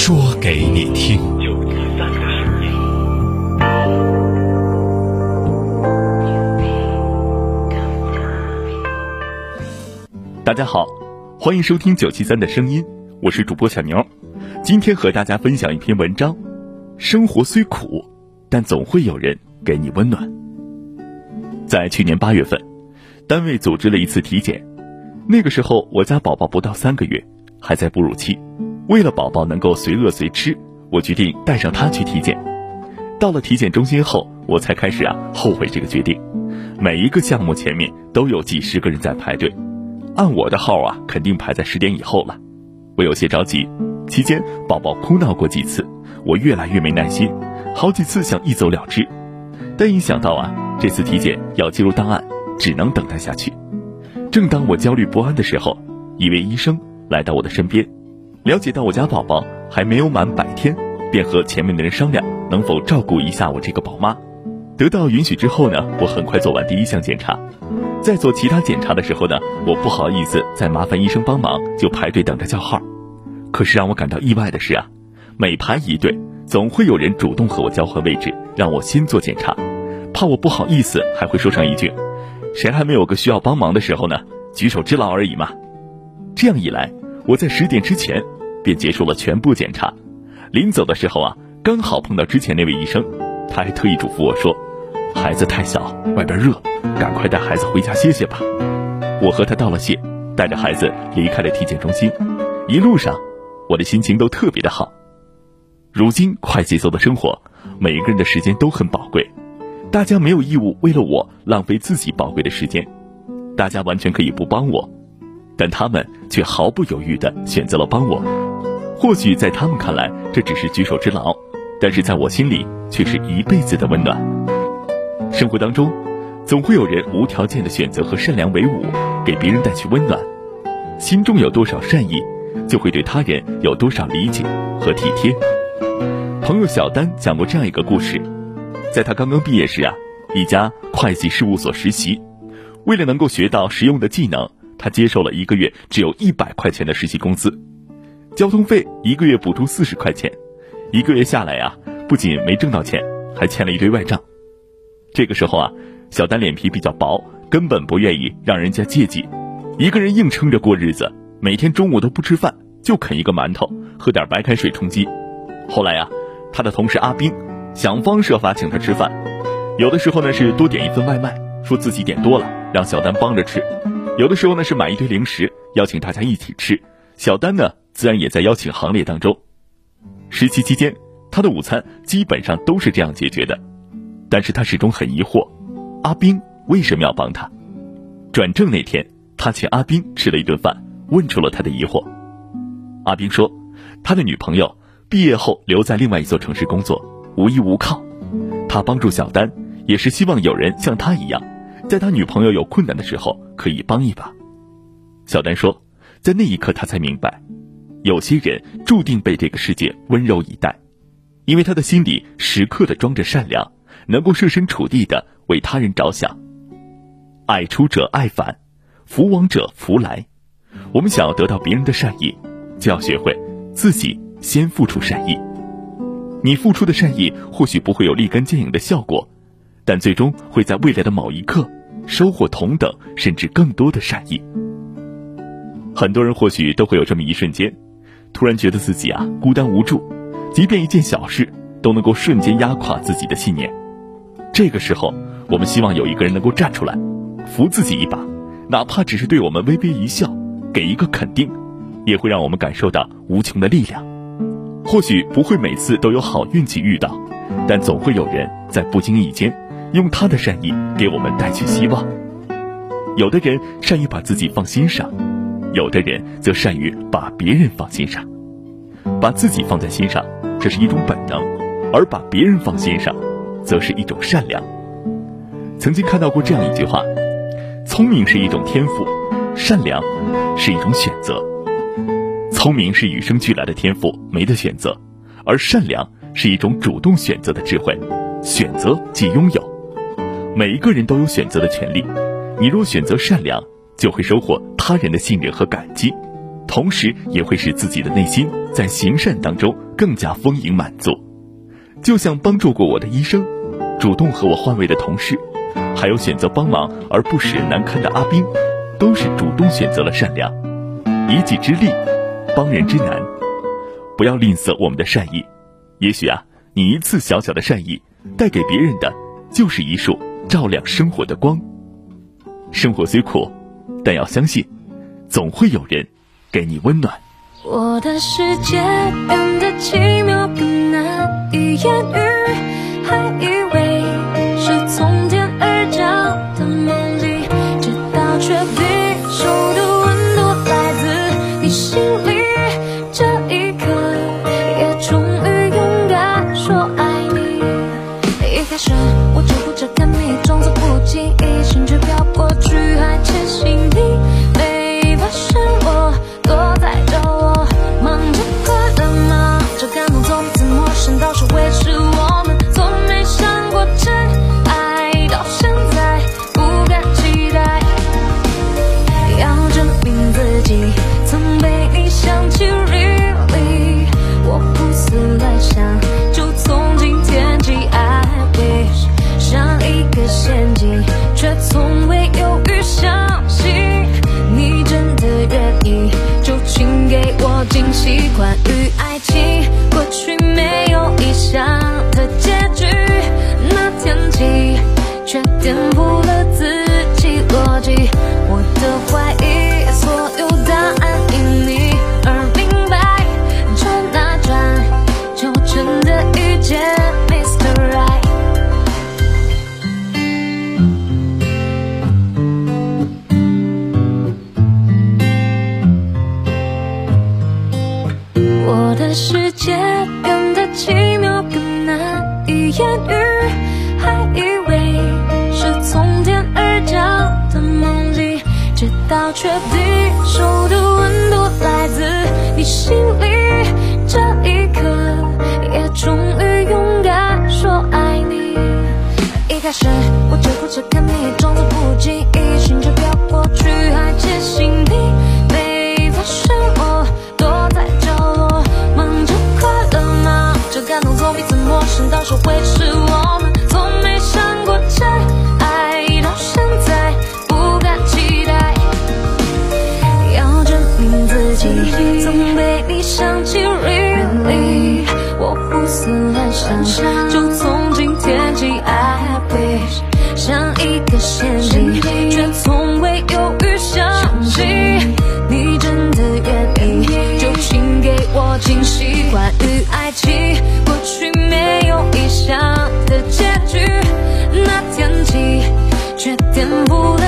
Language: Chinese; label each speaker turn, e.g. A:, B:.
A: 说给你听。
B: 大家好，欢迎收听九七三的声音，我是主播小牛。今天和大家分享一篇文章：生活虽苦，但总会有人给你温暖。在去年八月份，单位组织了一次体检，那个时候我家宝宝不到三个月，还在哺乳期。为了宝宝能够随饿随吃，我决定带上他去体检。到了体检中心后，我才开始啊后悔这个决定。每一个项目前面都有几十个人在排队。按我的号啊，肯定排在十点以后了。我有些着急，期间宝宝哭闹过几次，我越来越没耐心，好几次想一走了之。但一想到啊，这次体检要记录档案，只能等待下去。正当我焦虑不安的时候，一位医生来到我的身边，了解到我家宝宝还没有满百天，便和前面的人商量能否照顾一下我这个宝妈。得到允许之后呢，我很快做完第一项检查。在做其他检查的时候呢，我不好意思再麻烦医生帮忙，就排队等着叫号。可是让我感到意外的是啊，每排一队，总会有人主动和我交换位置，让我先做检查，怕我不好意思，还会说上一句：“谁还没有个需要帮忙的时候呢？举手之劳而已嘛。”这样一来，我在十点之前便结束了全部检查。临走的时候啊，刚好碰到之前那位医生，他还特意嘱咐我说。孩子太小，外边热，赶快带孩子回家歇歇吧。我和他道了谢，带着孩子离开了体检中心。一路上，我的心情都特别的好。如今快节奏的生活，每一个人的时间都很宝贵，大家没有义务为了我浪费自己宝贵的时间。大家完全可以不帮我，但他们却毫不犹豫地选择了帮我。或许在他们看来这只是举手之劳，但是在我心里却是一辈子的温暖。生活当中，总会有人无条件的选择和善良为伍，给别人带去温暖。心中有多少善意，就会对他人有多少理解和体贴。朋友小丹讲过这样一个故事，在他刚刚毕业时啊，一家会计事务所实习，为了能够学到实用的技能，他接受了一个月只有一百块钱的实习工资，交通费一个月补助四十块钱，一个月下来呀，不仅没挣到钱，还欠了一堆外账。这个时候啊，小丹脸皮比较薄，根本不愿意让人家借记，一个人硬撑着过日子，每天中午都不吃饭，就啃一个馒头，喝点白开水充饥。后来呀，他的同事阿兵想方设法请他吃饭，有的时候呢是多点一份外卖，说自己点多了，让小丹帮着吃；有的时候呢是买一堆零食，邀请大家一起吃。小丹呢自然也在邀请行列当中。实习期间，他的午餐基本上都是这样解决的。但是他始终很疑惑，阿兵为什么要帮他？转正那天，他请阿兵吃了一顿饭，问出了他的疑惑。阿兵说，他的女朋友毕业后留在另外一座城市工作，无依无靠。他帮助小丹，也是希望有人像他一样，在他女朋友有困难的时候可以帮一把。小丹说，在那一刻他才明白，有些人注定被这个世界温柔以待，因为他的心里时刻的装着善良。能够设身处地的为他人着想，爱出者爱返，福往者福来。我们想要得到别人的善意，就要学会自己先付出善意。你付出的善意或许不会有立竿见影的效果，但最终会在未来的某一刻收获同等甚至更多的善意。很多人或许都会有这么一瞬间，突然觉得自己啊孤单无助，即便一件小事都能够瞬间压垮自己的信念。这个时候，我们希望有一个人能够站出来，扶自己一把，哪怕只是对我们微微一笑，给一个肯定，也会让我们感受到无穷的力量。或许不会每次都有好运气遇到，但总会有人在不经意间，用他的善意给我们带去希望。有的人善于把自己放心上，有的人则善于把别人放心上。把自己放在心上，这是一种本能；而把别人放心上，则是一种善良。曾经看到过这样一句话：聪明是一种天赋，善良是一种选择。聪明是与生俱来的天赋，没得选择；而善良是一种主动选择的智慧，选择即拥有。每一个人都有选择的权利。你若选择善良，就会收获他人的信任和感激，同时也会使自己的内心在行善当中更加丰盈满足。就像帮助过我的医生，主动和我换位的同事，还有选择帮忙而不使人难堪的阿兵，都是主动选择了善良。一己之力，帮人之难，不要吝啬我们的善意。也许啊，你一次小小的善意，带给别人的，就是一束照亮生活的光。生活虽苦，但要相信，总会有人给你温暖。
C: 我的世界变得奇妙比难以言喻，还以却颠覆了自己逻辑，到确定手的温度来自你心里，这一刻也终于勇敢说爱你。一开始我只顾着看你，装作却颠覆了